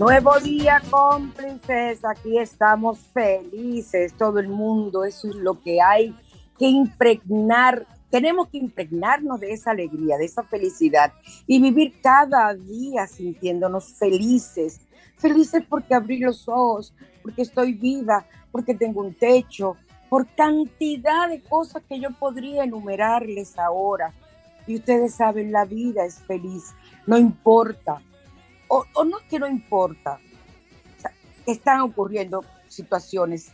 Nuevo día con princesa, aquí estamos felices, todo el mundo, eso es lo que hay que impregnar, tenemos que impregnarnos de esa alegría, de esa felicidad y vivir cada día sintiéndonos felices, felices porque abrí los ojos, porque estoy viva, porque tengo un techo, por cantidad de cosas que yo podría enumerarles ahora. Y ustedes saben, la vida es feliz, no importa o, no es que no importa, están ocurriendo situaciones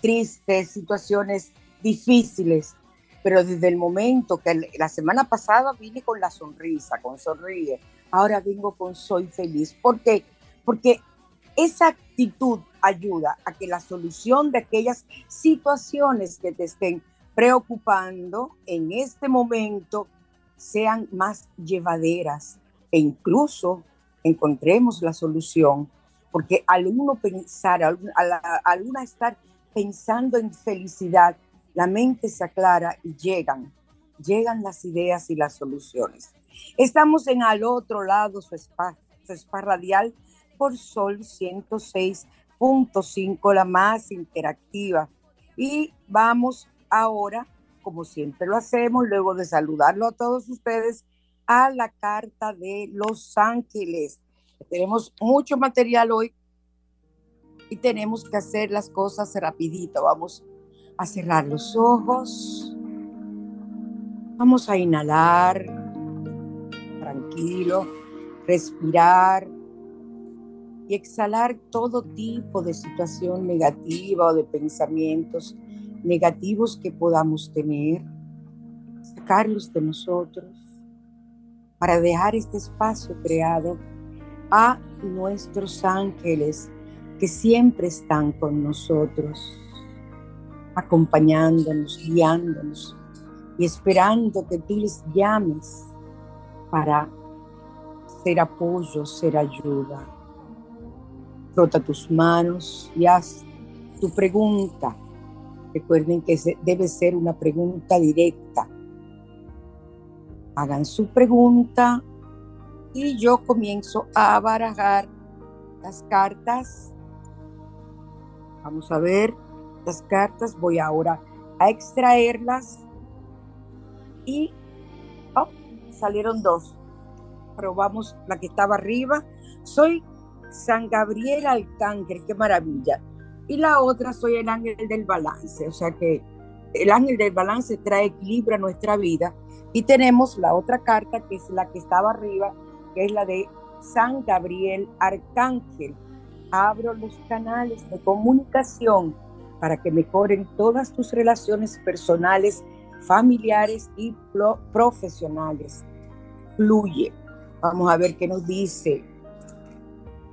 tristes, situaciones difíciles, pero desde el momento que la semana pasada vine con la sonrisa, con sonríe, ahora vengo con soy feliz. ¿Por qué? Porque esa actitud ayuda a que la solución de aquellas situaciones que te estén preocupando en este momento sean más llevaderas e incluso encontremos la solución, porque al uno pensar, al, al, uno estar pensando en felicidad, la mente se aclara y llegan, llegan las ideas y las soluciones. Estamos en al otro lado, su spa, su spa radial por Sol 106.5, la más interactiva. Y vamos ahora, como siempre lo hacemos, luego de saludarlo a todos ustedes, a la carta de Los Ángeles. Tenemos mucho material hoy y tenemos que hacer las cosas rapidito. Vamos a cerrar los ojos. Vamos a inhalar tranquilo, respirar y exhalar todo tipo de situación negativa o de pensamientos negativos que podamos tener, sacarlos de nosotros para dejar este espacio creado a nuestros ángeles que siempre están con nosotros, acompañándonos, guiándonos y esperando que tú les llames para ser apoyo, ser ayuda. Frota tus manos y haz tu pregunta. Recuerden que debe ser una pregunta directa. Hagan su pregunta y yo comienzo a barajar las cartas. Vamos a ver las cartas. Voy ahora a extraerlas y oh, salieron dos. Probamos la que estaba arriba. Soy San Gabriel Arcángel, qué maravilla. Y la otra soy el ángel del balance, o sea que el ángel del balance trae equilibrio a nuestra vida. Y tenemos la otra carta que es la que estaba arriba, que es la de San Gabriel Arcángel. Abro los canales de comunicación para que mejoren todas tus relaciones personales, familiares y profesionales. Fluye. Vamos a ver qué nos dice.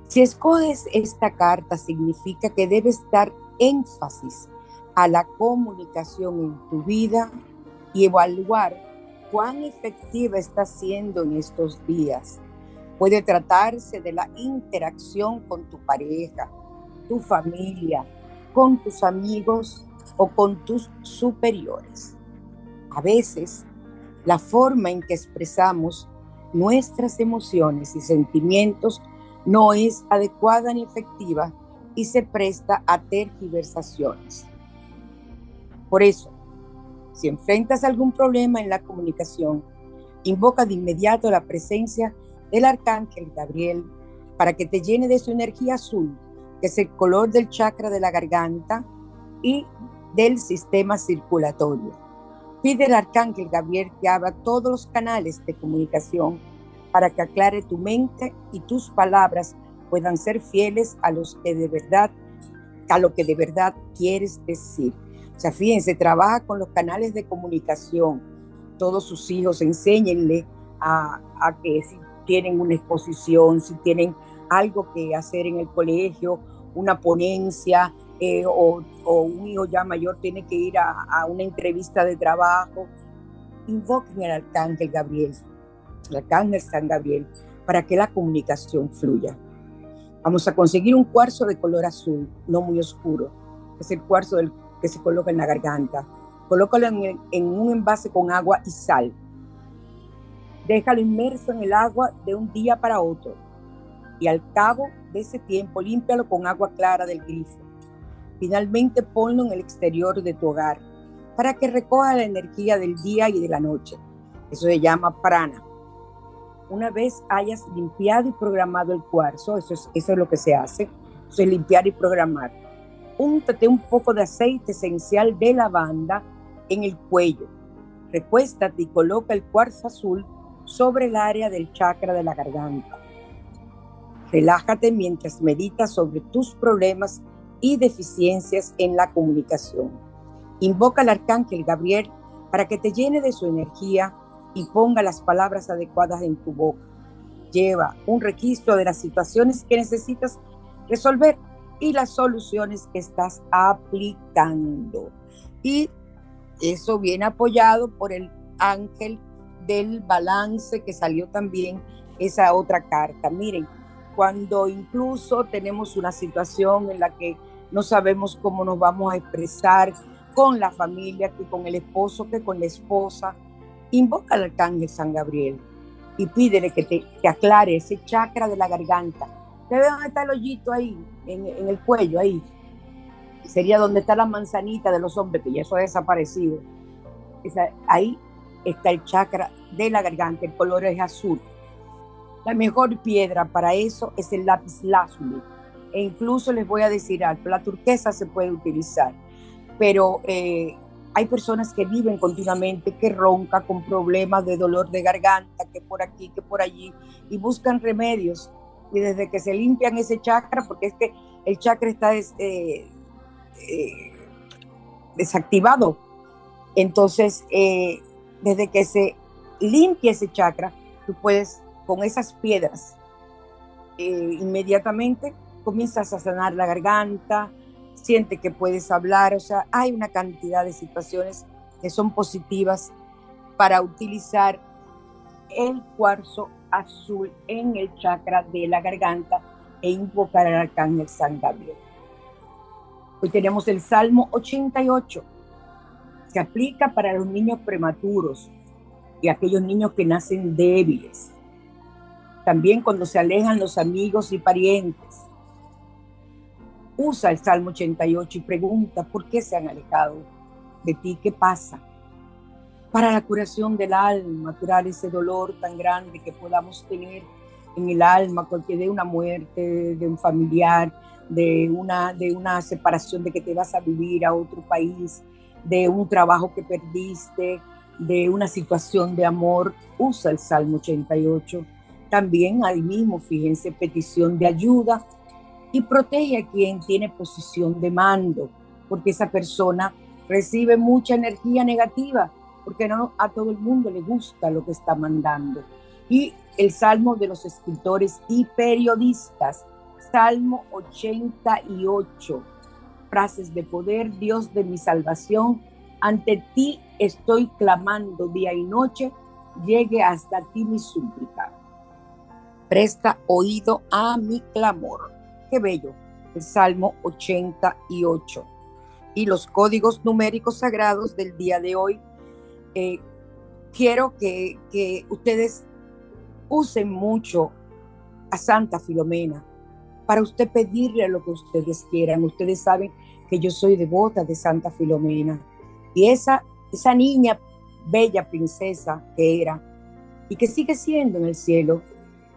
Si escoges esta carta, significa que debes dar énfasis a la comunicación en tu vida y evaluar cuán efectiva está siendo en estos días. Puede tratarse de la interacción con tu pareja, tu familia, con tus amigos o con tus superiores. A veces, la forma en que expresamos nuestras emociones y sentimientos no es adecuada ni efectiva y se presta a tergiversaciones. Por eso, si enfrentas algún problema en la comunicación, invoca de inmediato la presencia del arcángel Gabriel para que te llene de su energía azul que es el color del chakra de la garganta y del sistema circulatorio. Pide al arcángel Gabriel que abra todos los canales de comunicación para que aclare tu mente y tus palabras puedan ser fieles a los que de verdad a lo que de verdad quieres decir. O sea, fíjense, trabaja con los canales de comunicación. Todos sus hijos, enséñenle a, a que si tienen una exposición, si tienen algo que hacer en el colegio, una ponencia, eh, o, un hijo ya mayor tiene que ir a, una entrevista de trabajo, invoquen al arcángel Gabriel, el arcángel San Gabriel, para que la comunicación fluya. Vamos a conseguir un cuarzo de color azul, no muy oscuro, es el cuarzo del, que se coloca en la garganta. Colócalo en, un envase con agua y sal. Déjalo inmerso en el agua de un día para otro y al cabo de ese tiempo límpialo con agua clara del grifo. Finalmente ponlo en el exterior de tu hogar para que recoja la energía del día y de la noche. Eso se llama prana. Una vez hayas limpiado y programado el cuarzo, eso es, eso es lo que se hace, eso es limpiar y programar. Úntate un poco de aceite esencial de lavanda en el cuello. Recuéstate y coloca el cuarzo azul sobre el área del chakra de la garganta. Relájate mientras meditas sobre tus problemas y deficiencias en la comunicación. Invoca al arcángel Gabriel para que te llene de su energía y ponga las palabras adecuadas en tu boca. Lleva un registro de las situaciones que necesitas resolver y las soluciones que estás aplicando. Y eso viene apoyado por el ángel del balance que salió también esa otra carta. Miren, cuando incluso tenemos una situación en la que no sabemos cómo nos vamos a expresar con la familia, que con el esposo, que con la esposa. Invoca al arcángel San Gabriel y pídele que te aclare ese chakra de la garganta. ¿Te ve dónde está el hoyito ahí, en, el cuello, ahí? Sería donde está la manzanita de los hombres, que ya eso ha desaparecido. ahí está el chakra de la garganta, el color es azul. La mejor piedra para eso es el lápiz lazuli. E incluso les voy a decir algo, la turquesa se puede utilizar, pero eh, hay personas que viven continuamente, que ronca con problemas de dolor de garganta, que por aquí, que por allí, y buscan remedios. Y desde que se limpian ese chakra, porque es que el chakra está eh, eh, desactivado, entonces desde que se limpia ese chakra, tú puedes con esas piedras, eh, inmediatamente comienzas a sanar la garganta, siente que puedes hablar, o sea, hay una cantidad de situaciones que son positivas para utilizar el cuarzo azul en el chakra de la garganta e invocar al arcángel San Gabriel. Hoy tenemos el Salmo 88. Se aplica para los niños prematuros y aquellos niños que nacen débiles. También cuando se alejan los amigos y parientes. Usa el Salmo 88 y pregunta por qué se han alejado de ti, qué pasa. Para la curación del alma, curar ese dolor tan grande que podamos tener en el alma, cualquier de una muerte de un familiar, de una, de una separación, de que te vas a vivir a otro país, de un trabajo que perdiste, de una situación de amor, usa el Salmo 88. También ahí mismo, fíjense, petición de ayuda y protege a quien tiene posición de mando, porque esa persona recibe mucha energía negativa, porque no a todo el mundo le gusta lo que está mandando. Y el Salmo de los escritores y periodistas, Salmo 88, frases de poder, Dios de mi salvación, ante ti estoy clamando día y noche, llegue hasta ti mi súplica. Presta oído a mi clamor. Qué bello, el Salmo 88. Y los códigos numéricos sagrados del día de hoy, eh, quiero que, que ustedes usen mucho a Santa Filomena para usted pedirle lo que ustedes quieran. Ustedes saben que yo soy devota de Santa Filomena. Y esa, esa niña bella princesa que era y que sigue siendo en el cielo,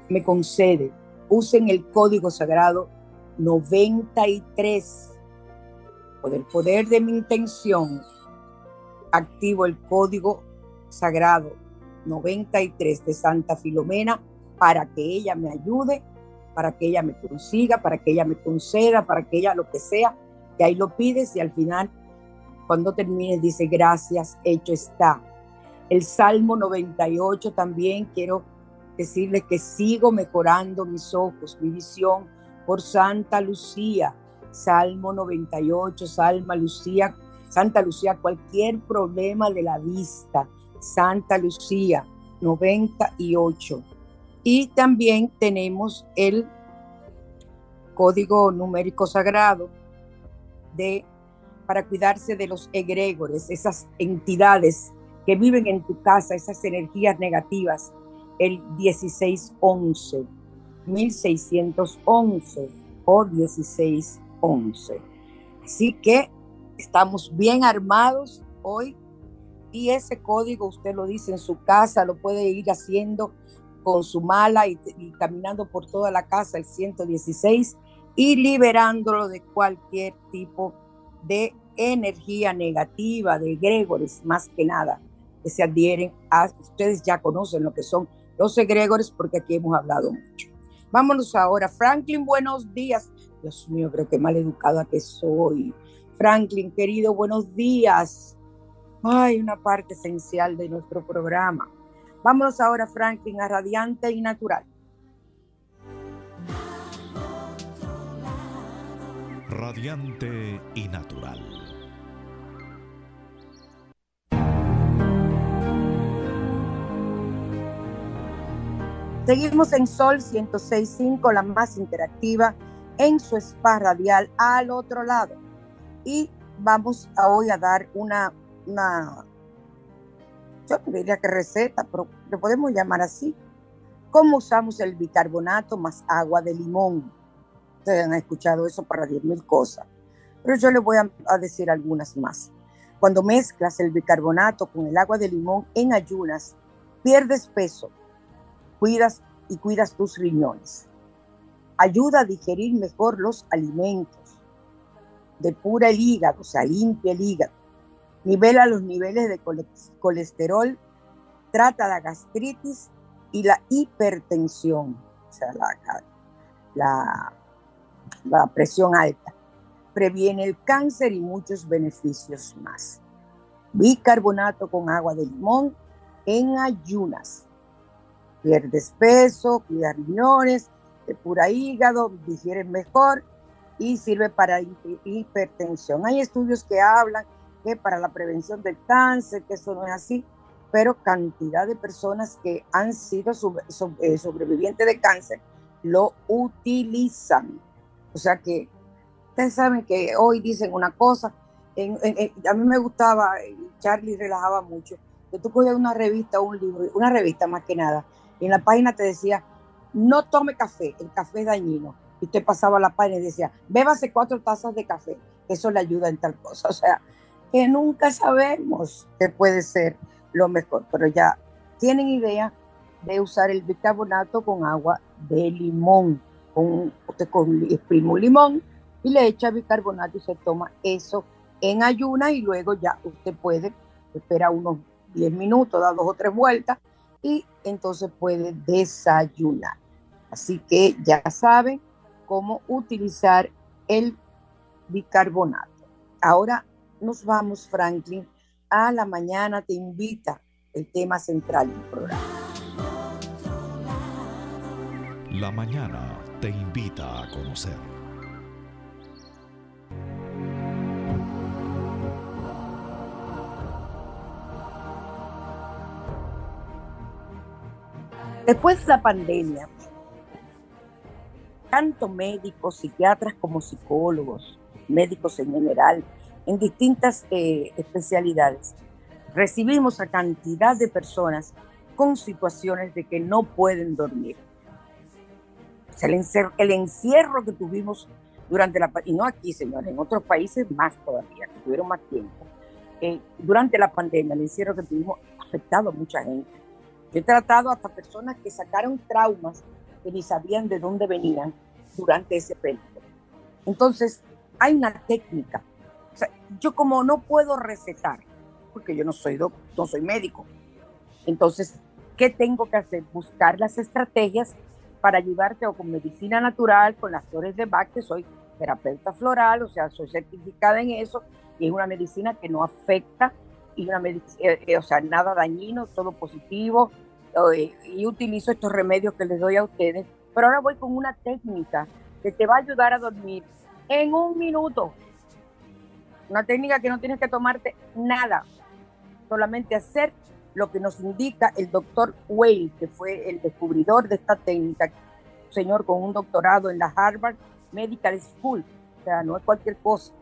me concede, usen el código sagrado 93. Por el poder de mi intención, activo el código sagrado 93 de Santa Filomena para que ella me ayude, para que ella me consiga, para que ella me conceda, para que ella lo que sea, que ahí lo pides y al final, cuando termine, dice gracias, hecho está. El Salmo 98 también quiero decirles que sigo mejorando mis ojos, mi visión por Santa Lucía. Salmo 98, Salma Lucía, Santa Lucía, cualquier problema de la vista, Santa Lucía 98. Y también tenemos el código numérico sagrado de para cuidarse de los egregores, esas entidades que viven en tu casa, esas energías negativas, el 1611, 1611 o 1611. Así que estamos bien armados hoy y ese código usted lo dice en su casa, lo puede ir haciendo con su mala y, caminando por toda la casa, el 116, y liberándolo de cualquier tipo de energía negativa, de egregores, más que nada, que se adhieren a, ustedes ya conocen lo que son los egregores porque aquí hemos hablado mucho. Vámonos ahora, Franklin, buenos días. Dios mío, creo que mal educada que soy. Franklin, querido, buenos días. Ay, una parte esencial de nuestro programa. Vámonos ahora, Franklin, a Radiante y Natural. Radiante y Natural. Seguimos en Sol 106.5, la más interactiva, en su spa radial al otro lado. Y vamos a hoy a dar una una, yo diría que receta, pero lo podemos llamar así. ¿Cómo usamos el bicarbonato más agua de limón? Ustedes han escuchado eso para 10.000 cosas, pero yo les voy a, a decir algunas más. Cuando mezclas el bicarbonato con el agua de limón en ayunas, pierdes peso, cuidas y cuidas tus riñones. Ayuda a digerir mejor los alimentos. Depura el hígado, o sea, limpia el hígado nivela los niveles de colesterol, trata la gastritis y la hipertensión, o sea, la, la, presión alta. Previene el cáncer y muchos beneficios más. Bicarbonato con agua de limón en ayunas. Pierdes peso, cuida riñones, pura hígado, digieres mejor y sirve para hipertensión. Hay estudios que hablan que para la prevención del cáncer, que eso no es así, pero cantidad de personas que han sido eh, sobrevivientes de cáncer lo utilizan. O sea que ustedes saben que hoy dicen una cosa, a mí me gustaba, Charlie relajaba mucho, que tú cogías una revista un libro, una revista más que nada, y en la página te decía, no tome café, el café es dañino. Y usted pasaba la página y decía, bébase cuatro tazas de café, eso le ayuda en tal cosa. O sea, que nunca sabemos qué puede ser lo mejor, pero ya tienen idea de usar el bicarbonato con agua de limón. Con, usted con, exprime un limón y le echa bicarbonato y se toma eso en ayuna y luego ya usted puede esperar unos 10 minutos, dar dos o tres vueltas y entonces puede desayunar. Así que ya saben cómo utilizar el bicarbonato. Ahora nos vamos, Franklin, a la mañana te invita el tema central del programa. La mañana te invita a conocer. Después de la pandemia, tanto médicos, psiquiatras como psicólogos, médicos en general, en distintas eh, especialidades, recibimos a cantidad de personas con situaciones de que no pueden dormir. el, encierro, el encierro que tuvimos durante la y no aquí, señores, en otros países más todavía, que tuvieron más tiempo. Eh, durante la pandemia, el encierro que tuvimos ha afectado a mucha gente he tratado hasta personas que sacaron traumas que ni sabían de dónde venían durante ese periodo. Entonces, hay una técnica. yo como no puedo recetar, porque yo no soy, no soy médico, entonces, ¿qué tengo que hacer? Buscar las estrategias para ayudarte o con medicina natural, con las flores de Bach, que soy terapeuta floral, o sea, soy certificada en eso, y es una medicina que no afecta y una medicina, eh, eh, o sea, nada dañino, todo positivo, y utilizo estos remedios que les doy a ustedes, pero ahora voy con una técnica que te va a ayudar a dormir en un minuto. Una técnica que no tienes que tomarte nada, solamente hacer lo que nos indica el doctor Whale, que fue el descubridor de esta técnica, señor con un doctorado en la Harvard Medical School, o sea, no es cualquier cosa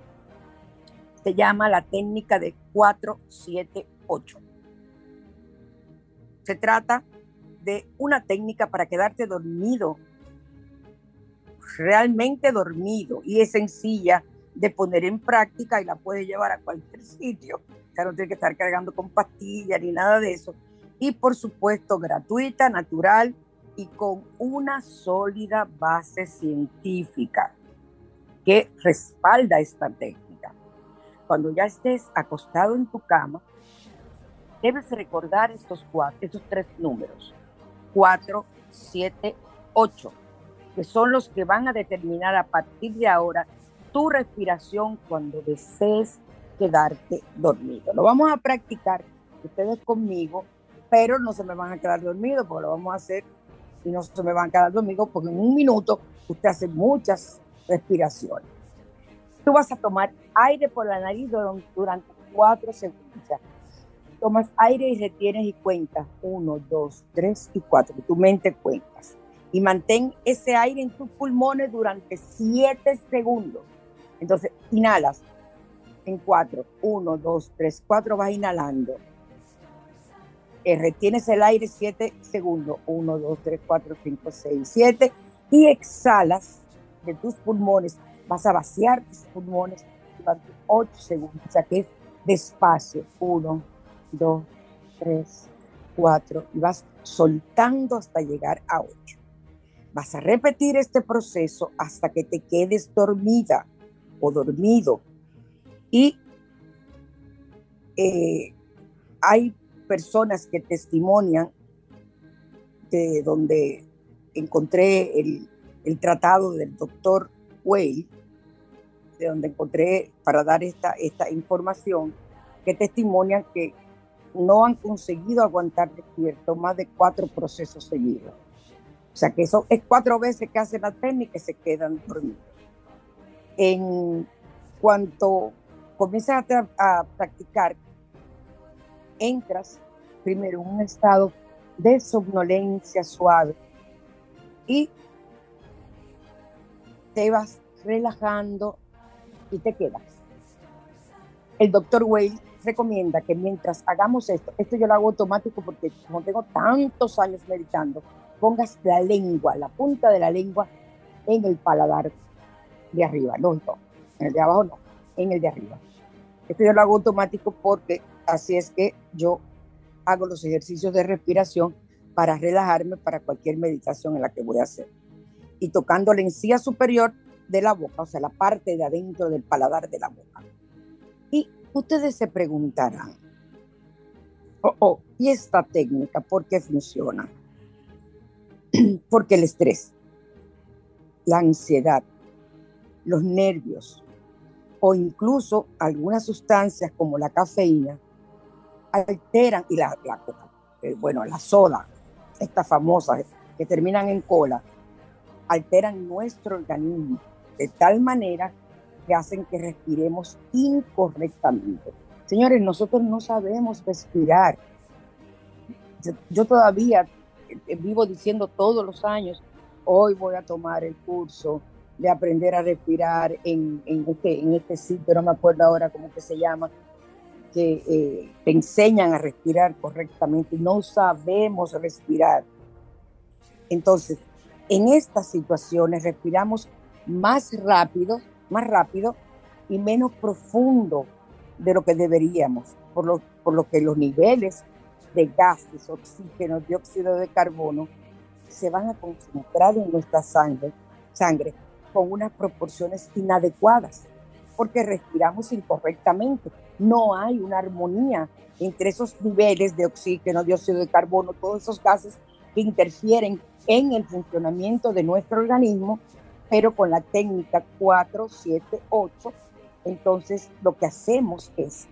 se llama la técnica de 478. Se trata de una técnica para quedarte dormido, realmente dormido, y es sencilla de poner en práctica y la puedes llevar a cualquier sitio. Sea, no tienes que estar cargando con pastillas ni nada de eso. Y por supuesto, gratuita, natural y con una sólida base científica que respalda esta técnica cuando ya estés acostado en tu cama, debes recordar estos, cuatro, estos tres números, 4, 7, 8, que son los que van a determinar a partir de ahora tu respiración cuando desees quedarte dormido. Lo vamos a practicar ustedes conmigo, pero no se me van a quedar dormidos porque lo vamos a hacer y no se me van a quedar dormidos porque en un minuto usted hace muchas respiraciones. Tú vas a tomar aire por la nariz durante cuatro segundos. Tomas aire y retienes y cuentas. Uno, dos, tres y cuatro. Tu mente cuentas. Y mantén ese aire en tus pulmones durante siete segundos. Entonces, inhalas en cuatro. Uno, dos, tres, cuatro. Vas inhalando. Eh, retienes el aire siete segundos. Uno, dos, tres, cuatro, cinco, seis, siete. Y exhalas de tus pulmones vas a vaciar tus pulmones durante 8 segundos, o sea que es despacio, 1, 2, 3, 4, y vas soltando hasta llegar a 8. Vas a repetir este proceso hasta que te quedes dormida o dormido. Y eh, hay personas que testimonian de donde encontré el, el tratado del doctor Way, de donde encontré para dar esta, esta información, que testimonian que no han conseguido aguantar despierto más de cuatro procesos seguidos. O sea que eso es cuatro veces que hacen la técnica y se quedan dormidos. En cuanto comienzas a, a practicar, entras primero en un estado de somnolencia suave y te vas relajando y te quedas. El doctor Wayne recomienda que mientras hagamos esto, esto yo lo hago automático porque como tengo tantos años meditando, pongas la lengua, la punta de la lengua en el paladar de arriba, no, en el de abajo no, en el de arriba. Esto yo lo hago automático porque así es que yo hago los ejercicios de respiración para relajarme para cualquier meditación en la que voy a hacer. Y tocando la encía superior de la boca, o sea, la parte de adentro del paladar de la boca. Y ustedes se preguntarán, oh, oh, ¿y esta técnica por qué funciona? Porque el estrés, la ansiedad, los nervios o incluso algunas sustancias como la cafeína alteran, y la, la eh, bueno, la soda, estas famosas que terminan en cola, alteran nuestro organismo de tal manera que hacen que respiremos incorrectamente. Señores, nosotros no sabemos respirar. Yo todavía eh, vivo diciendo todos los años, hoy voy a tomar el curso de aprender a respirar en, en, este, en este sitio, no me acuerdo ahora cómo que se llama, que eh, te enseñan a respirar correctamente. No sabemos respirar. Entonces, en estas situaciones respiramos más rápido, más rápido y menos profundo de lo que deberíamos, por lo, por lo que los niveles de gases, oxígeno, dióxido de carbono se van a concentrar en nuestra sangre, sangre con unas proporciones inadecuadas, porque respiramos incorrectamente. No hay una armonía entre esos niveles de oxígeno, dióxido de carbono, todos esos gases que interfieren en el funcionamiento de nuestro organismo, pero con la técnica 4, 7, 8, entonces lo que hacemos es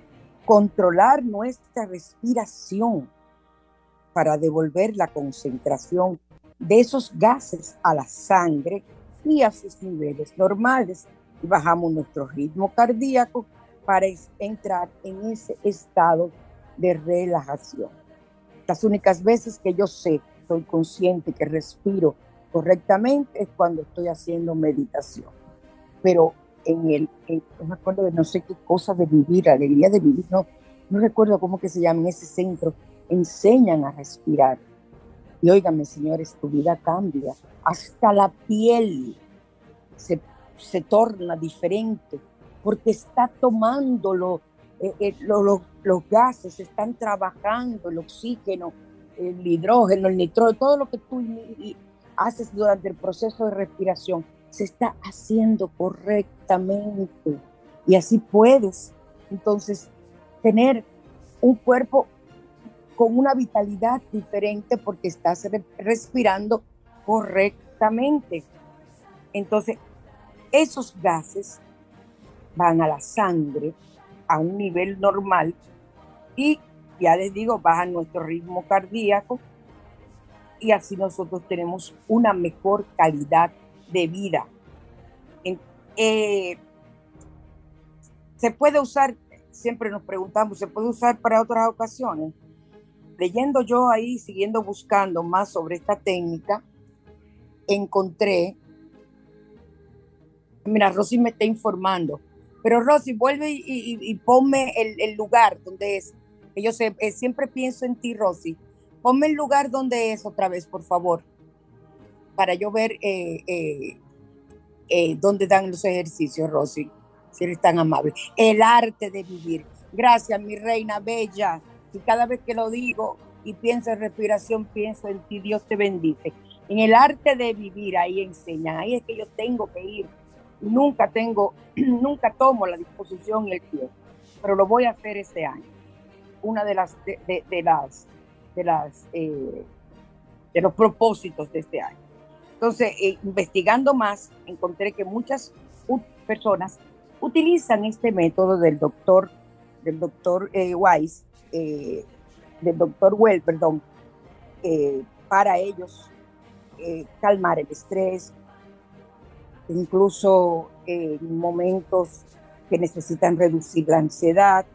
controlar nuestra respiración para devolver la concentración de esos gases a la sangre y a sus niveles normales. Y bajamos nuestro ritmo cardíaco para entrar en ese estado de relajación. Las únicas veces que yo sé, soy consciente que respiro correctamente es cuando estoy haciendo meditación. Pero en el, no me acuerdo de no sé qué cosa de vivir, alegría de vivir, no, no recuerdo cómo que se llama en ese centro, enseñan a respirar. Y óigame, señores, tu vida cambia. Hasta la piel se, se torna diferente porque está tomando lo, eh, eh, los gases, están trabajando el oxígeno, el hidrógeno, el nitrógeno, todo lo que tú haces durante el proceso de respiración se está haciendo correctamente. Y así puedes entonces tener un cuerpo con una vitalidad diferente porque estás respirando correctamente. Entonces, esos gases van a la sangre a un nivel normal y ya les digo, baja nuestro ritmo cardíaco y así nosotros tenemos una mejor calidad de vida. Eh, se puede usar, siempre nos preguntamos, ¿se puede usar para otras ocasiones? Leyendo yo ahí, siguiendo buscando más sobre esta técnica, encontré, mira, Rosy me está informando, pero Rosy, vuelve y, ponme el, lugar donde es, yo eh, siempre pienso en ti, Rosy, ponme el lugar donde es otra vez, por favor, para yo ver eh, eh, dónde dan los ejercicios, Rosy, si eres tan amable. El arte de vivir. Gracias, mi reina bella. Y cada vez que lo digo y pienso en respiración, pienso en ti, Dios te bendice. En el arte de vivir, ahí enseñan, ahí es que yo tengo que ir. Nunca tengo, nunca tomo la disposición y el tiempo, pero lo voy a hacer este año. Una de las, de, las, eh, de los propósitos de este año. Entonces, eh, investigando más, encontré que muchas personas utilizan este método del doctor, del doctor eh, Weiss, del doctor Well, perdón, para ellos calmar el estrés, incluso en momentos que necesitan reducir la ansiedad,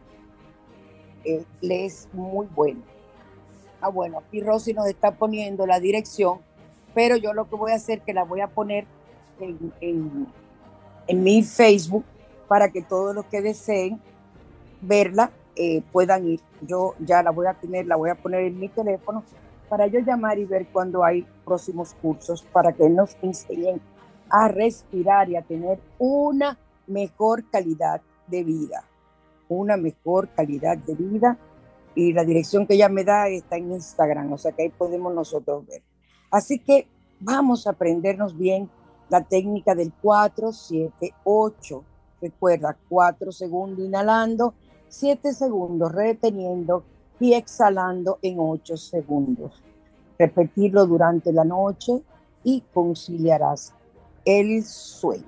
le es muy bueno. Ah, bueno, aquí Rosy nos está poniendo la dirección pero yo lo que voy a hacer que la voy a poner en, mi Facebook para que todos los que deseen verla eh, puedan ir. Yo ya la voy a tener, la voy a poner en mi teléfono para yo llamar y ver cuando hay próximos cursos para que nos enseñen a respirar y a tener una mejor calidad de vida, una mejor calidad de vida. Y la dirección que ella me da está en Instagram, o sea que ahí podemos nosotros ver. Así que vamos a aprendernos bien la técnica del 4, 7, 8. Recuerda, 4 segundos inhalando, 7 segundos reteniendo y exhalando en 8 segundos. Repetirlo durante la noche y conciliarás el sueño.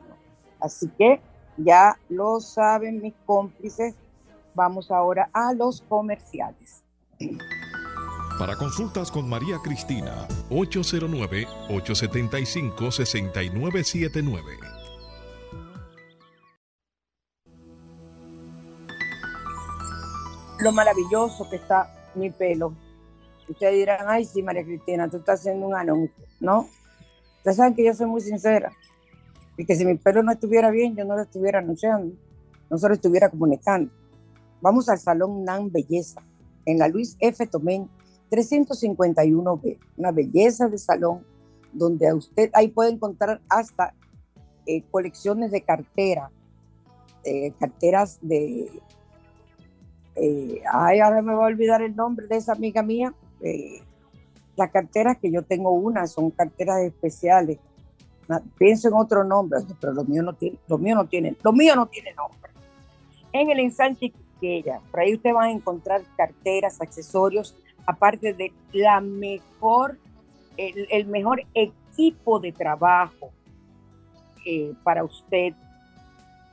Así que ya lo saben mis cómplices. Vamos ahora a los comerciales. Para consultas con María Cristina, 809-875-6979. Lo maravilloso que está mi pelo. Ustedes dirán, ay, sí, María Cristina, tú estás haciendo un anuncio. No, ustedes saben que yo soy muy sincera y que si mi pelo no estuviera bien, yo no lo estuviera anunciando, no se lo estuviera comunicando. Vamos al Salón NAN Belleza, en la Luis F. Tomén, 351B, una belleza de salón donde a usted ahí puede encontrar hasta eh, colecciones de cartera, eh, carteras de, eh, ay, ahora me voy a olvidar el nombre de esa amiga mía, las carteras que yo tengo una son carteras especiales pienso en otro nombre, pero lo mío no tiene, lo mío no tiene, lo mío no tiene nombre. En el ensanche ella, por ahí usted va a encontrar carteras, accesorios, aparte de la mejor, el, mejor equipo de trabajo eh, para usted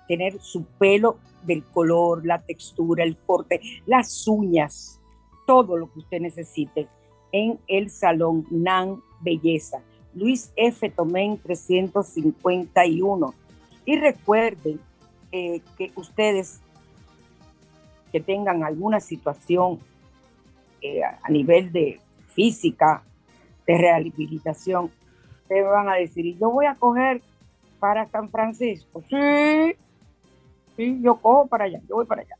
tener su pelo del color, la textura, el corte, las uñas, todo lo que usted necesite en el salón NAN Belleza Luis F. Tomén 351. Y recuerden eh, que ustedes que tengan alguna situación eh, a nivel de física, de rehabilitación, ustedes van a decir, yo voy a coger para San Francisco. Sí, sí, yo cojo para allá, yo voy para allá.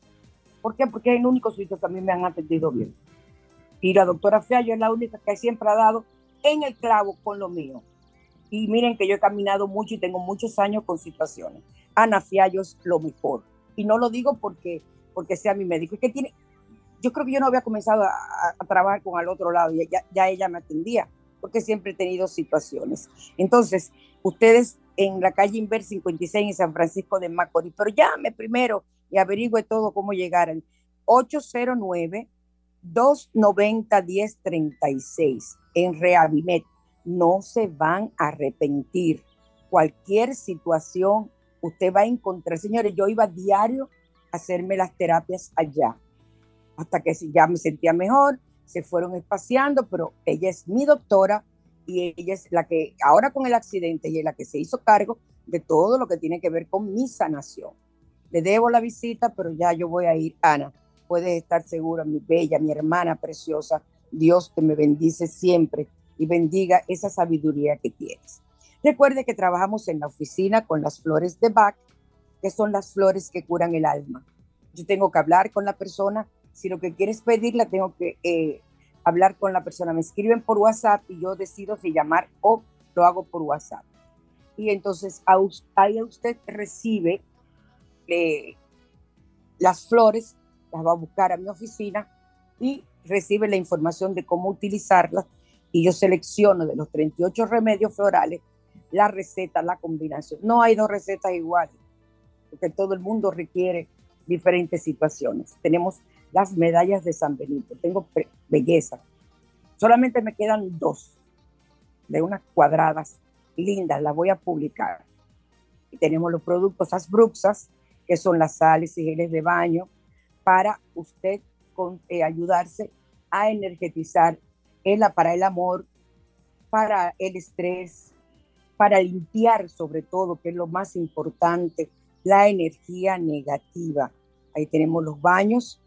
¿Por qué? Porque es el único sitio que a mí me han atendido bien. Y la doctora Fiallo es la única que siempre ha dado en el clavo con lo mío. Y miren que yo he caminado mucho y tengo muchos años con situaciones. Ana Fiallo es lo mejor. Y no lo digo porque, porque sea mi médico. Es que tiene, yo creo que yo no había comenzado a, trabajar con al otro lado y ya, ya, ella me atendía, porque siempre he tenido situaciones. Entonces, ustedes en la calle Inver 56 en San Francisco de Macorís, pero llame primero y averigüe todo cómo llegar 809 290 1036 en Reavimet. No se van a arrepentir. Cualquier situación, usted va a encontrar, señores, yo iba diario a hacerme las terapias allá, hasta que ya me sentía mejor, se fueron espaciando, pero ella es mi doctora y ella es la que, ahora con el accidente, y es la que se hizo cargo de todo lo que tiene que ver con mi sanación. Le debo la visita, pero ya yo voy a ir, Ana. Puedes estar segura, mi bella, mi hermana preciosa, Dios te me bendice siempre y bendiga esa sabiduría que tienes. Recuerde que trabajamos en la oficina con las flores de Bach, que son las flores que curan el alma. Yo tengo que hablar con la persona, si lo que quieres pedirla, tengo que eh, hablar con la persona. Me escriben por WhatsApp y yo decido si llamar o lo hago por WhatsApp. Y entonces ahí usted recibe eh, las flores, las va a buscar a mi oficina y recibe la información de cómo utilizarlas y yo selecciono de los 38 remedios florales la receta, la combinación. No hay dos recetas iguales, porque todo el mundo requiere diferentes situaciones. Tenemos las medallas de San Benito, tengo belleza. Solamente me quedan dos de unas cuadradas lindas, las voy a publicar. Y tenemos los productos Asbruxas, que son las sales y geles de baño, para usted con, eh, ayudarse a energetizar el, para el amor, para el estrés, para limpiar sobre todo, que es lo más importante, la energía negativa. Ahí tenemos los baños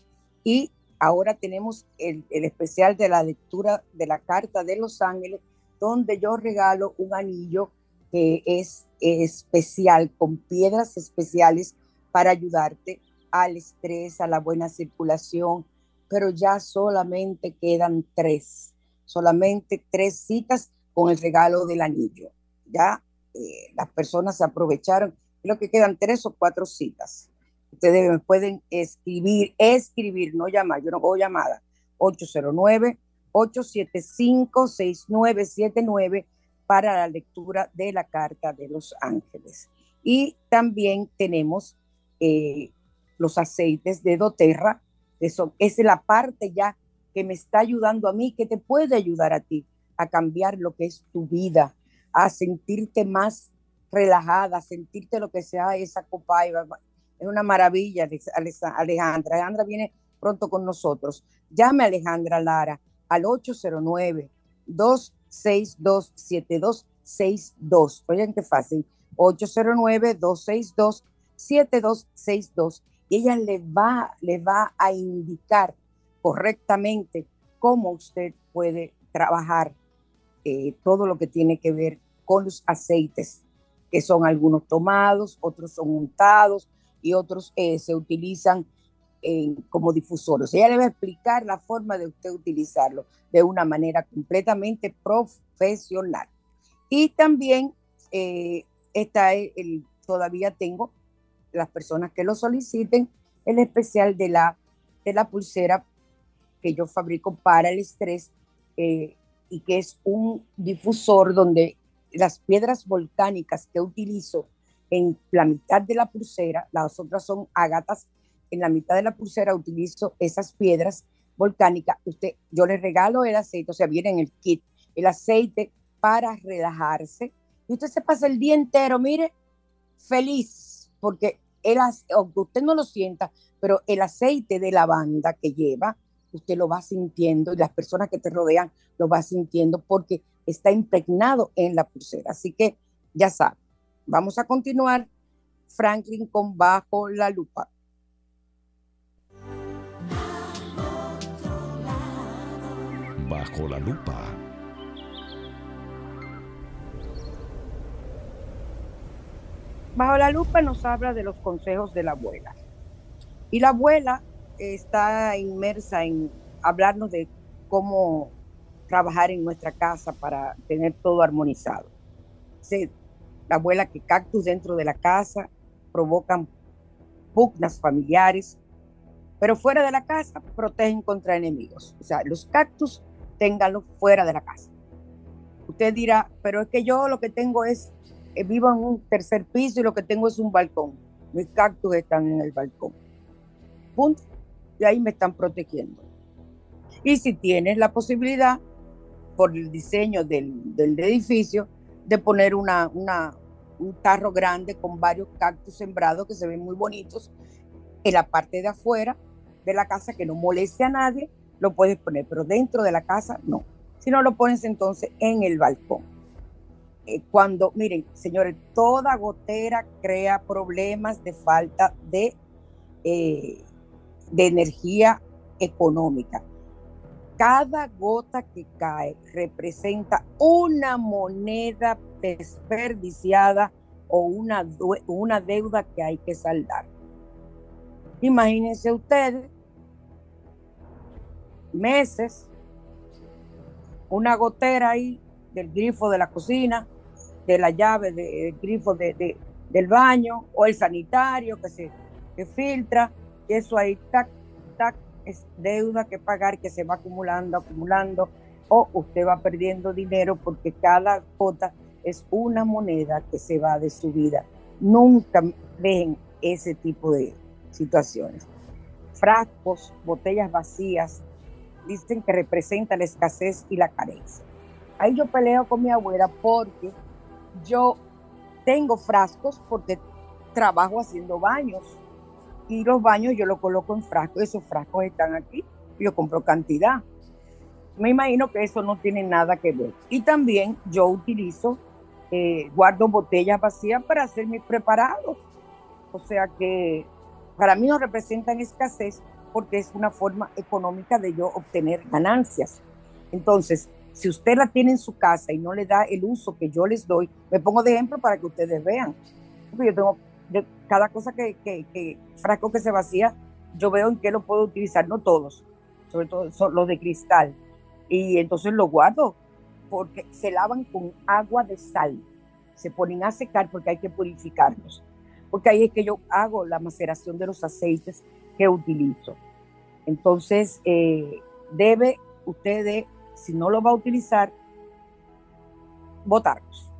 y ahora tenemos el, especial de la lectura de la carta de los ángeles, donde yo regalo un anillo que es especial, con piedras especiales para ayudarte al estrés, a la buena circulación, pero ya solamente quedan tres, solamente tres citas con el regalo del anillo. Ya eh, las personas se aprovecharon, creo que quedan tres o cuatro citas. Ustedes me pueden escribir, escribir, no llamar, yo no hago llamada, 809-875-6979 para la lectura de la Carta de los Ángeles. Y también tenemos eh, los aceites de doTERRA, eso es la parte ya que me está ayudando a mí, que te puede ayudar a ti a cambiar lo que es tu vida, a sentirte más relajada, sentirte lo que sea esa copa. Es una maravilla, Alejandra. Alejandra viene pronto con nosotros. Llame a Alejandra Lara al 809 262 7262. Oigan qué fácil. 809 262 7262 y ella le va, va a indicar correctamente cómo usted puede trabajar eh, todo lo que tiene que ver con los aceites, que son algunos tomados, otros son untados y otros eh, se utilizan como difusores. Ella le va a explicar la forma de usted utilizarlo de una manera completamente profesional. Y también eh, está el, todavía tengo las personas que lo soliciten, el especial de la, de la pulsera que yo fabrico para el estrés eh, y que es un difusor donde las piedras volcánicas que utilizo en la mitad de la pulsera, las otras son agatas, en la mitad de la pulsera utilizo esas piedras volcánicas. Usted, yo le regalo el aceite, o sea, viene en el kit, el aceite para relajarse. Y usted se pasa el día entero, mire, feliz, porque aunque usted no lo sienta, pero el aceite de lavanda que lleva, usted lo va sintiendo y las personas que te rodean lo va sintiendo porque está impregnado en la pulsera. Así que ya sabe, vamos a continuar, Franklin, con Bajo la Lupa. Bajo la Lupa. Bajo la lupa nos habla de los consejos de la abuela. Y la abuela está inmersa en hablarnos de cómo trabajar en nuestra casa para tener todo armonizado. la abuela que cactus dentro de la casa provocan pugnas familiares, pero fuera de la casa protegen contra enemigos. O sea, los cactus ténganlos fuera de la casa. Usted dirá, pero es que yo lo que tengo es eh, vivo en un tercer piso y lo que tengo es un balcón. Mis cactus están en el balcón. Punto. Y ahí me están protegiendo. Y si tienes la posibilidad, por el diseño del, edificio, de poner una, una, un tarro grande con varios cactus sembrados que se ven muy bonitos en la parte de afuera de la casa que no moleste a nadie, lo puedes poner, pero dentro de la casa no. Si no, lo pones entonces en el balcón. Eh, cuando, miren, señores, toda gotera crea problemas de falta de, eh, de energía económica. Cada gota que cae representa una moneda desperdiciada o una, una deuda que hay que saldar. Imagínense ustedes, meses, una gotera ahí del grifo de la cocina, de la llave del grifo de, del baño o el sanitario que se filtra, y eso ahí, tac, tac, es deuda que pagar que se va acumulando, acumulando, o usted va perdiendo dinero porque cada gota es una moneda que se va de su vida. Nunca ven ese tipo de situaciones. Frascos, botellas vacías, dicen que representan la escasez y la carencia. Ahí yo peleo con mi abuela porque yo tengo frascos porque trabajo haciendo baños y los baños yo los coloco en frascos, esos frascos están aquí, yo compro cantidad. Me imagino que eso no tiene nada que ver. Y también yo utilizo, eh, guardo botellas vacías para hacer mis preparados. O sea que para mí no representan escasez porque es una forma económica de yo obtener ganancias. Entonces, Si usted la tiene en su casa y no le da el uso que yo les doy, me pongo de ejemplo para que ustedes vean. Yo tengo cada cosa que, que, frasco que se vacía, yo veo en qué lo puedo utilizar, no todos, sobre todo son los de cristal. Y entonces los guardo porque se lavan con agua de sal, se ponen a secar porque hay que purificarlos, porque ahí es que yo hago la maceración de los aceites que utilizo. Entonces, eh, debe usted, si no lo va a utilizar, botarlos.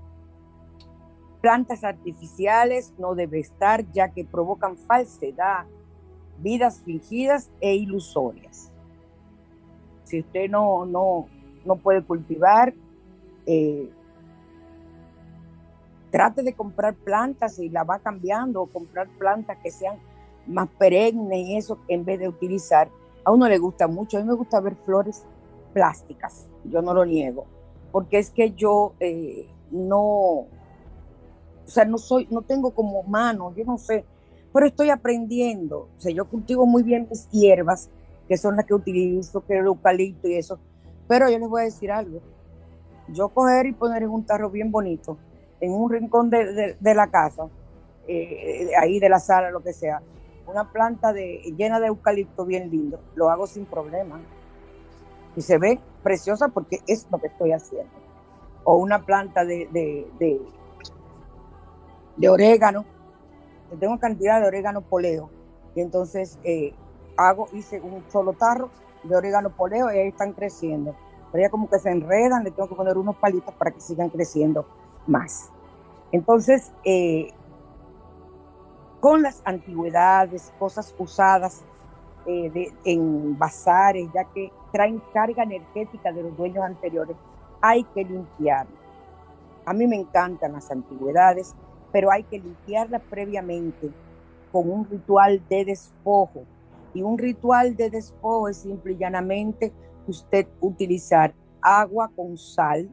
Plantas artificiales no debe estar ya que provocan falsedad, vidas fingidas e ilusorias. Si usted no, no, no puede cultivar, eh, trate de comprar plantas y la va cambiando o comprar plantas que sean más perennes y eso en vez de utilizar. A uno le gusta mucho, a mí me gusta ver flores plásticas, yo no lo niego, porque es que yo eh, no, o sea, no soy, no tengo como mano, yo no sé, pero estoy aprendiendo, o sea, yo cultivo muy bien mis hierbas, que son las que utilizo, que el eucalipto y eso, pero yo les voy a decir algo, yo coger y poner en un tarro bien bonito, en un rincón de, la casa, eh, ahí de la sala, lo que sea, una planta de, llena de eucalipto bien lindo, lo hago sin problema. Y se ve preciosa porque es lo que estoy haciendo. O una planta de, de, de, orégano. Yo tengo cantidad de orégano poleo. Y entonces eh, hago, hice un solo tarro de orégano poleo y ahí están creciendo. Pero ya como que se enredan, le tengo que poner unos palitos para que sigan creciendo más. Entonces, eh, con las antigüedades, cosas usadas eh, en bazares, ya que traen carga energética de los dueños anteriores, hay que limpiar. A mí me encantan las antigüedades, pero hay que limpiarlas previamente con un ritual de despojo. Y un ritual de despojo es simple y llanamente usted utilizar agua con sal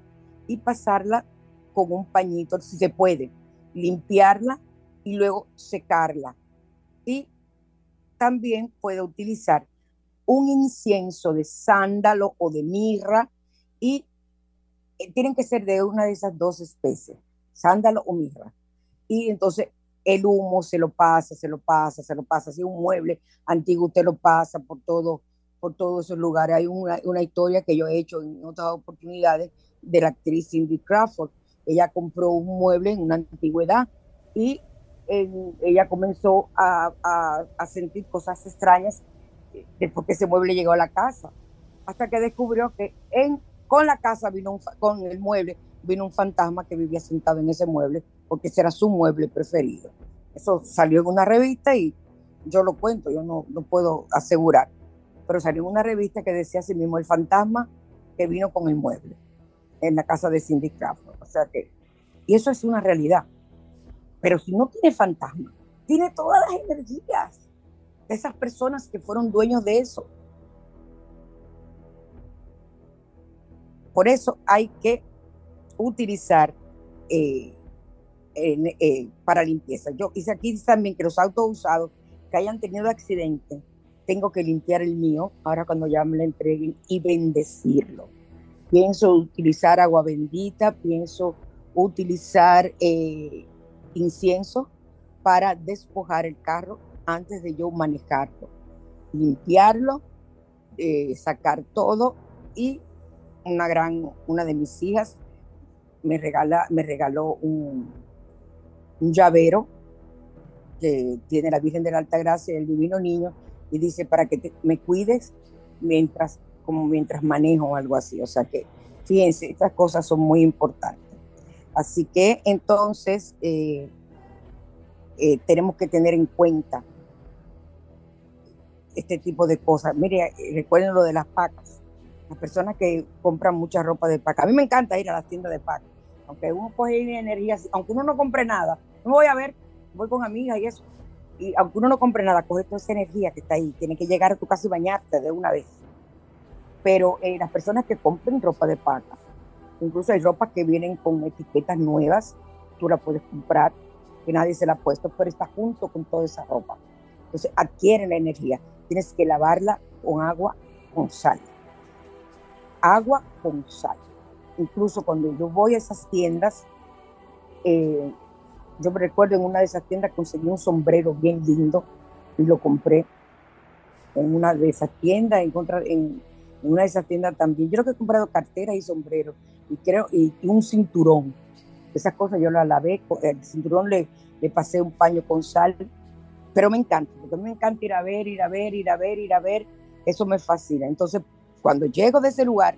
y pasarla con un pañito, si se puede, limpiarla y luego secarla. Y también puede utilizar un incienso de sándalo o de mirra y eh, tienen que ser de una de esas dos especies, sándalo o mirra. Y entonces el humo se lo pasa, se lo pasa, se lo pasa. Si un mueble antiguo usted lo pasa por todo, por todos esos lugares. Hay una, una historia que yo he hecho en otras oportunidades de la actriz Cindy Crawford. Ella compró un mueble en una antigüedad y ella comenzó a, sentir cosas extrañas después que ese mueble llegó a la casa, hasta que descubrió que en, con la casa vino, con el mueble, vino un fantasma que vivía sentado en ese mueble, porque ese era su mueble preferido. Eso salió en una revista y yo lo cuento, yo no, no puedo asegurar, pero salió en una revista que decía así mismo el fantasma que vino con el mueble en la casa de Cindy Crawford. O sea que, y eso es una realidad. Pero si no tiene fantasma, tiene todas las energías de esas personas que fueron dueños de eso. Por eso hay que utilizar eh, eh, para limpieza. Yo hice aquí también que los autos usados que hayan tenido accidente, tengo que limpiar el mío ahora cuando ya me lo entreguen y bendecirlo. Pienso utilizar agua bendita, pienso utilizar eh, incienso para despojar el carro antes de yo manejarlo, limpiarlo, eh, sacar todo y una gran, una de mis hijas me, regala, me regaló un, un llavero que tiene la Virgen de la Alta Gracia el Divino Niño y dice para que me cuides mientras, como mientras manejo algo así. O sea que, fíjense, estas cosas son muy importantes. Así que entonces eh, eh, tenemos que tener en cuenta este tipo de cosas. Mire, recuerden lo de las pacas. Las personas que compran mucha ropa de paca. A mí me encanta ir a las tiendas de paca. Aunque uno coge energía, aunque uno no compre nada, voy a ver, voy con amigas y eso. Y aunque uno no compre nada, coge toda esa energía que está ahí. Tiene que llegar a tu casa y bañarte de una vez. Pero eh, las personas que compren ropa de paca, incluso hay ropa que vienen con etiquetas nuevas, tú la puedes comprar que nadie se la ha puesto, pero está junto con toda esa ropa. Entonces adquiere la energía. Tienes que lavarla con agua con sal. Agua con sal. incluso cuando yo voy a esas tiendas, eh, yo me recuerdo en una de esas tiendas conseguí un sombrero bien lindo y lo compré en una de esas tiendas, en, contra, en, una de esas tiendas también. Yo creo que he comprado carteras y sombreros y creo y, un cinturón. Esas cosas yo las lavé, el cinturón le, le pasé un paño con sal, pero me encanta, porque me encanta ir a ver, ir a ver, ir a ver, ir a ver, eso me fascina. Entonces, cuando llego de ese lugar,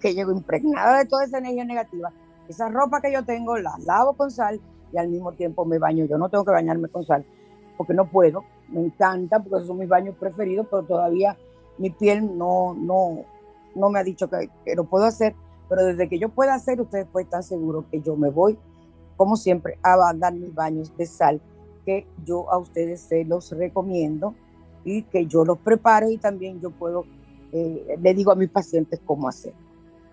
que llego impregnada de toda esa energía negativa, esa ropa que yo tengo la lavo con sal y al mismo tiempo me baño. Yo no tengo que bañarme con sal porque no puedo, me encanta porque esos son mis baños preferidos, pero todavía mi piel no, no, no me ha dicho que, lo puedo hacer, pero desde que yo pueda hacer, ustedes pueden estar seguros que yo me voy, como siempre, a dar mis baños de sal, que yo a ustedes se los recomiendo y que yo los preparo y también yo puedo, eh, le digo a mis pacientes cómo hacer.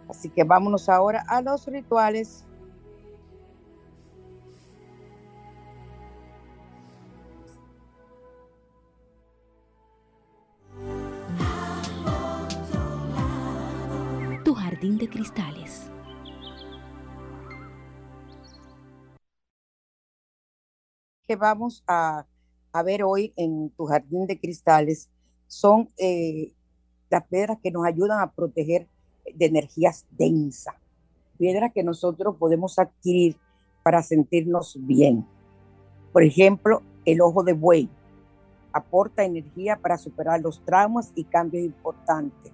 Así que vámonos ahora a los rituales. Cristales. Que vamos a, ver hoy en tu jardín de cristales son eh, las piedras que nos ayudan a proteger de energías densas, piedras que nosotros podemos adquirir para sentirnos bien. Por ejemplo, el ojo de buey aporta energía para superar los traumas y cambios importantes.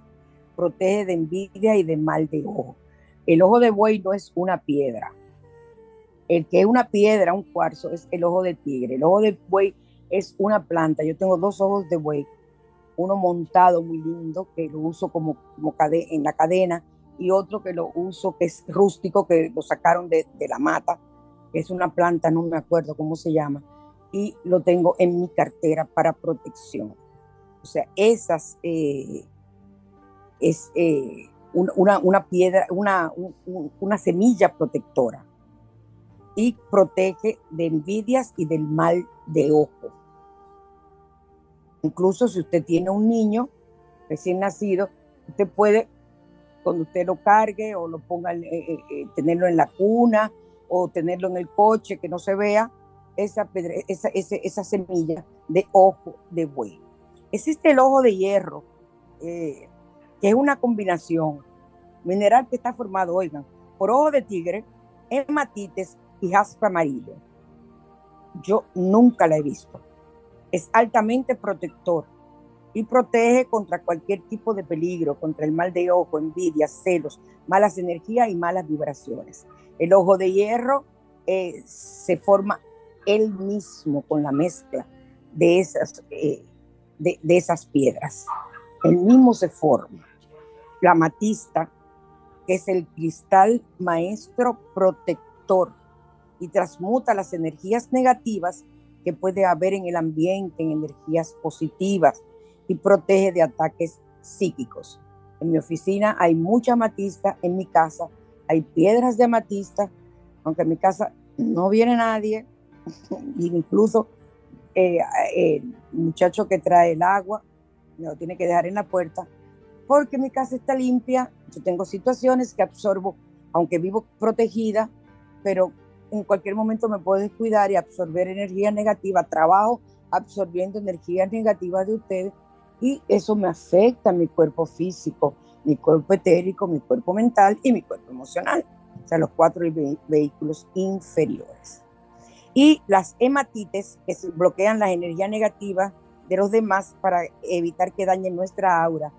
Protege de envidia y de mal de ojo. El ojo de buey no es una piedra. El que es una piedra, un cuarzo, es el ojo de tigre. El ojo de buey es una planta. Yo tengo dos ojos de buey uno montado muy lindo, que lo uso como, como en la cadena, y otro que lo uso que es rústico, que lo sacaron de, la mata, es una planta, no me acuerdo cómo se llama, y lo tengo en mi cartera para protección. O sea, esas eh, es eh, una, una, piedra, una, una semilla protectora y protege de envidias y del mal de ojo. Incluso si usted tiene un niño recién nacido, usted puede, cuando usted lo cargue o lo ponga, eh, eh, tenerlo en la cuna o tenerlo en el coche, que no se vea, esa, esa, esa, semilla de ojo de buey. Existe el ojo de hierro, que es una combinación mineral que está formado, oigan, por ojo de tigre, hematites y jaspe amarillo. Yo nunca la he visto es altamente protector y protege contra cualquier tipo de peligro, contra el mal de ojo, envidia, celos, malas energías y malas vibraciones. El ojo de hierro eh, se forma él mismo con la mezcla de esas, eh, de, de esas piedras. El mismo se forma. La amatista, que es el cristal maestro protector y transmuta las energías negativas que puede haber en el ambiente, en energías positivas y protege de ataques psíquicos. En mi oficina hay mucha amatista, en mi casa hay piedras de amatista, aunque en mi casa no viene nadie, incluso eh, el muchacho que trae el agua lo tiene que dejar en la puerta, porque mi casa está limpia, yo tengo situaciones que absorbo, aunque vivo protegida, pero en cualquier momento me puedo descuidar y absorber energía negativa, trabajo absorbiendo energías negativas de ustedes y eso me afecta a mi cuerpo físico, mi cuerpo etérico, mi cuerpo mental y mi cuerpo emocional, o sea, los cuatro vehículos inferiores. Y las hematites que bloquean las energías negativas de los demás para evitar que dañen nuestra aura.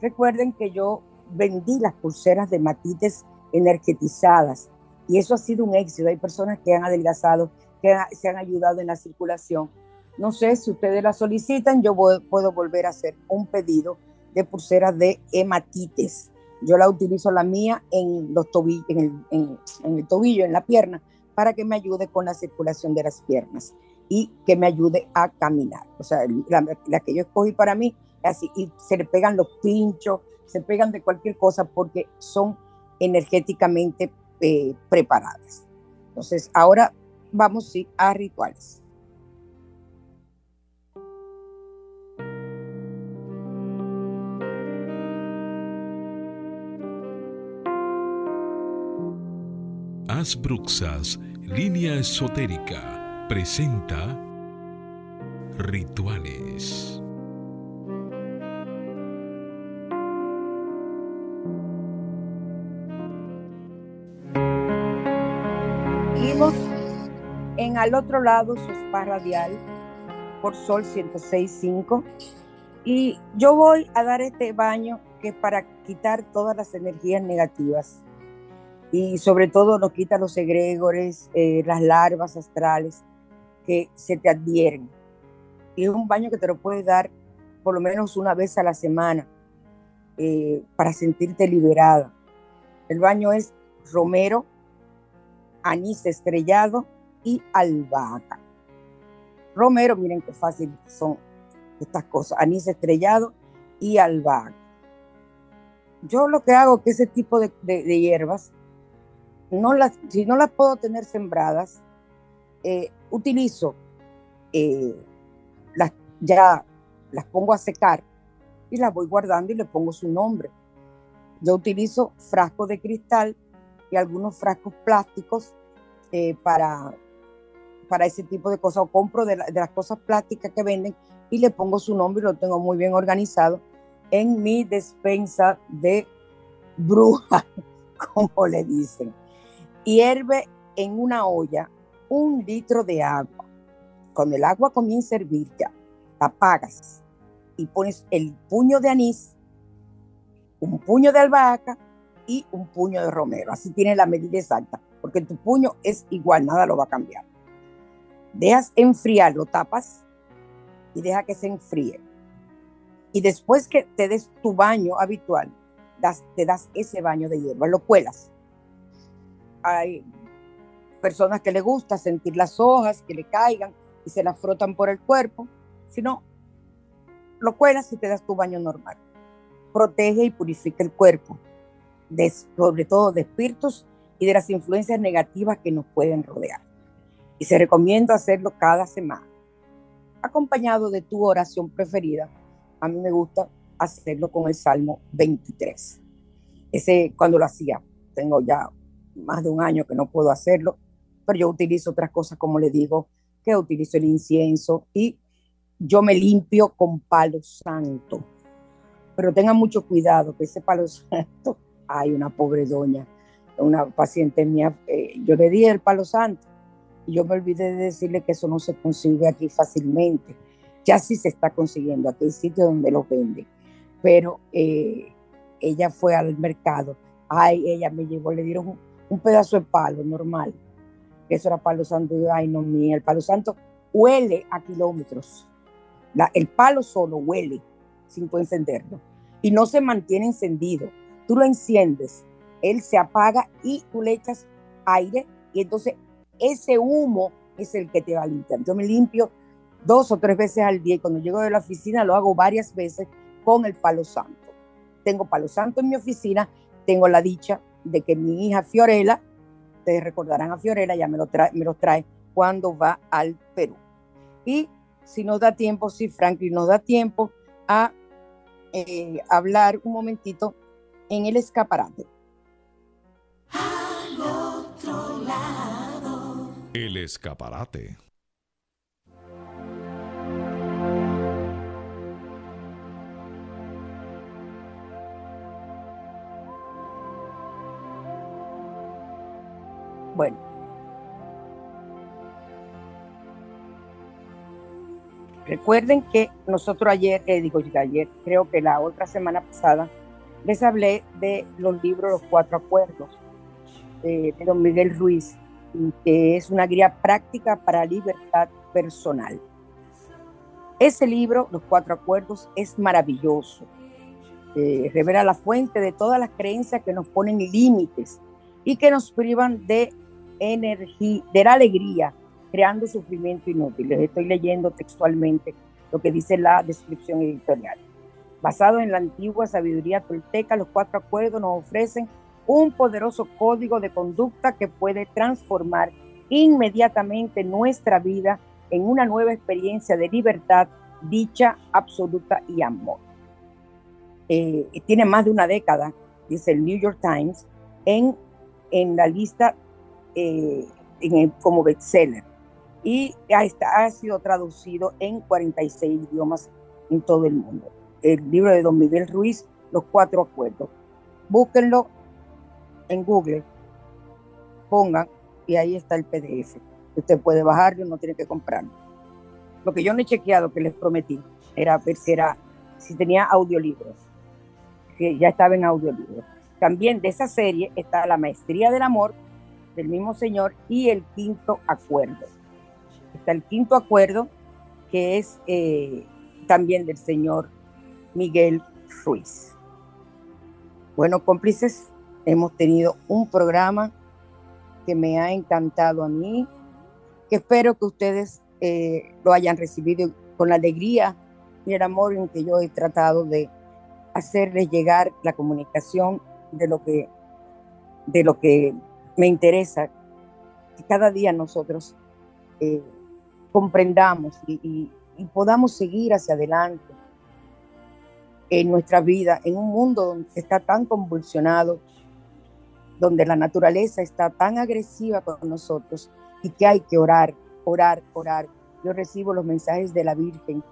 Recuerden que yo vendí las pulseras de hematites energetizadas y eso ha sido un éxito. Hay personas que han adelgazado, que se han ayudado en la circulación. No sé si ustedes la solicitan, yo puedo volver a hacer un pedido de pulseras de hematites. Yo la utilizo la mía en, los tobillos, en, el tobillo, en la pierna, para que me ayude con la circulación de las piernas y que me ayude a caminar. O sea, la, que yo escogí para mí es así, y se le pegan los pinchos, se pegan de cualquier cosa porque son energéticamente eh, preparadas. Entonces, ahora vamos a rituales. Tomás Bruxas, línea esotérica, presenta Rituales. Seguimos en al otro lado su spa radial por Sol 106.5 y yo voy a dar este baño que es para quitar todas las energías negativas y sobre todo nos quita los egregores, eh, las larvas astrales que se te adhieren. Y es un baño que te lo puedes dar por lo menos una vez a la semana eh, para sentirte liberada. El baño es romero, anís estrellado y albahaca. Romero, miren qué fácil son estas cosas, anís estrellado y albahaca. Yo lo que hago es que ese tipo de, de hierbas no las, si no las puedo tener sembradas, eh, utilizo, eh, las, ya las pongo a secar y las voy guardando y le pongo su nombre. Yo utilizo frascos de cristal y algunos frascos plásticos eh, para, para ese tipo de cosas. O compro de, de, las cosas plásticas que venden y le pongo su nombre y lo tengo muy bien organizado en mi despensa de bruja, como le dicen hierve en una olla un litro de agua. Cuando el agua comienza a hervir ya, la apagas y pones el puño de anís, un puño de albahaca y un puño de romero. Así tienes la medida exacta, porque tu puño es igual, nada lo va a cambiar. Dejas enfriar, lo tapas y deja que se enfríe. Y después que te des tu baño habitual, das, te das ese baño de hierba, lo cuelas hay personas que le gusta sentir las hojas que le caigan y se las frotan por el cuerpo. Si no, lo cuelas y te das tu baño normal. Protege y purifica el cuerpo, sobre todo de espíritus y de las influencias negativas que nos pueden rodear. Y se recomienda hacerlo cada semana, acompañado de tu oración preferida. A mí me gusta hacerlo con el Salmo 23. Ese cuando lo hacía, tengo ya más de un año que no puedo hacerlo, pero yo utilizo otras cosas, como le digo, que utilizo el incienso y yo me limpio con palo santo. Pero tengan mucho cuidado, que ese palo santo, hay una pobre doña, una paciente mía, eh, yo le di el palo santo y yo me olvidé de decirle que eso no se consigue aquí fácilmente. Ya sí se está consiguiendo, aquí hay sitios donde lo venden, pero eh, ella fue al mercado, ay, ella me llevó, le dieron un pedazo de palo normal. Eso era palo santo. Ay, no, mía, el palo santo huele a kilómetros. El palo solo huele sin encenderlo. Y no se mantiene encendido. Tú lo enciendes, él se apaga y tú le echas aire y entonces ese humo es el que te va a limpiar. Yo me limpio dos o tres veces al día y cuando llego de la oficina lo hago varias veces con el palo santo. Tengo palo santo en mi oficina, tengo la dicha de que mi hija Fiorella, ustedes recordarán a Fiorella, ya me lo trae, me lo trae cuando va al Perú. Y si nos da tiempo, si Franklin nos da tiempo a eh, hablar un momentito en el escaparate. Al otro lado. El escaparate. Bueno. Recuerden que nosotros ayer, eh, digo ayer, creo que la otra semana pasada, les hablé de los libros Los Cuatro Acuerdos de, don Miguel Ruiz, que es una guía práctica para libertad personal. Ese libro, Los Cuatro Acuerdos, es maravilloso. Eh, revela la fuente de todas las creencias que nos ponen límites y que nos privan de energía, de la alegría, creando sufrimiento inútil. Les estoy leyendo textualmente lo que dice la descripción editorial. Basado en la antigua sabiduría tolteca, los cuatro acuerdos nos ofrecen un poderoso código de conducta que puede transformar inmediatamente nuestra vida en una nueva experiencia de libertad, dicha absoluta y amor. Eh, tiene más de una década, dice el New York Times, en, en la lista eh, en como bestseller y ha, ha sido traducido en 46 idiomas en todo el mundo. El libro de Don Miguel Ruiz, Los Cuatro Acuerdos. Búsquenlo en Google, pongan y ahí está el PDF. Usted puede bajarlo, no tiene que comprarlo. Lo que yo no he chequeado, que les prometí, era ver si, era, si tenía audiolibros, que ya estaba en audiolibros. También de esa serie está La Maestría del Amor, del mismo señor, y El Quinto Acuerdo. Está el Quinto Acuerdo, que es eh, también del señor Miguel Ruiz. Bueno, cómplices, hemos tenido un programa que me ha encantado a mí, que espero que ustedes eh, lo hayan recibido con la alegría y el amor en que yo he tratado de hacerles llegar la comunicación de lo que, de lo que me interesa, que cada día nosotros eh, comprendamos y, podamos seguir hacia adelante en nuestra vida, en un mundo donde está tan convulsionado, donde la naturaleza está tan agresiva con nosotros y que hay que orar, orar, orar. Yo recibo los mensajes de la Virgen,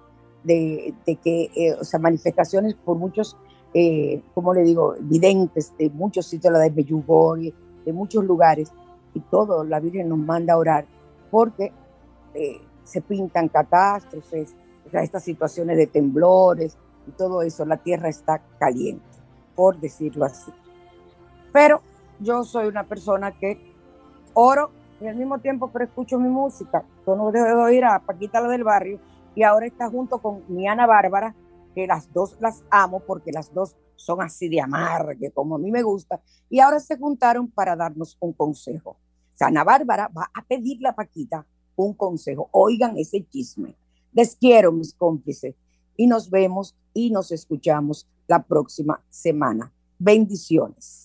de, que, eh, o sea, manifestaciones por muchos, eh, como le digo, videntes de muchos sitios, la de Beyugori, de muchos lugares, y todo la Virgen nos manda a orar, porque eh, se pintan catástrofes, o estas situaciones de temblores y todo eso, la tierra está caliente, por decirlo así. Pero yo soy una persona que oro y al mismo tiempo pero escucho mi música. Yo no dejo de oír a Paquita la del barrio y ahora está junto con mi Ana Bárbara, que las dos las amo porque las dos son así de amargue, como a mí me gusta, y ahora se juntaron para darnos un consejo. O sea, Ana Bárbara va a pedirle a Paquita un consejo. Oigan ese chisme. Les quiero, mis cómplices, y nos vemos y nos escuchamos la próxima semana. Bendiciones.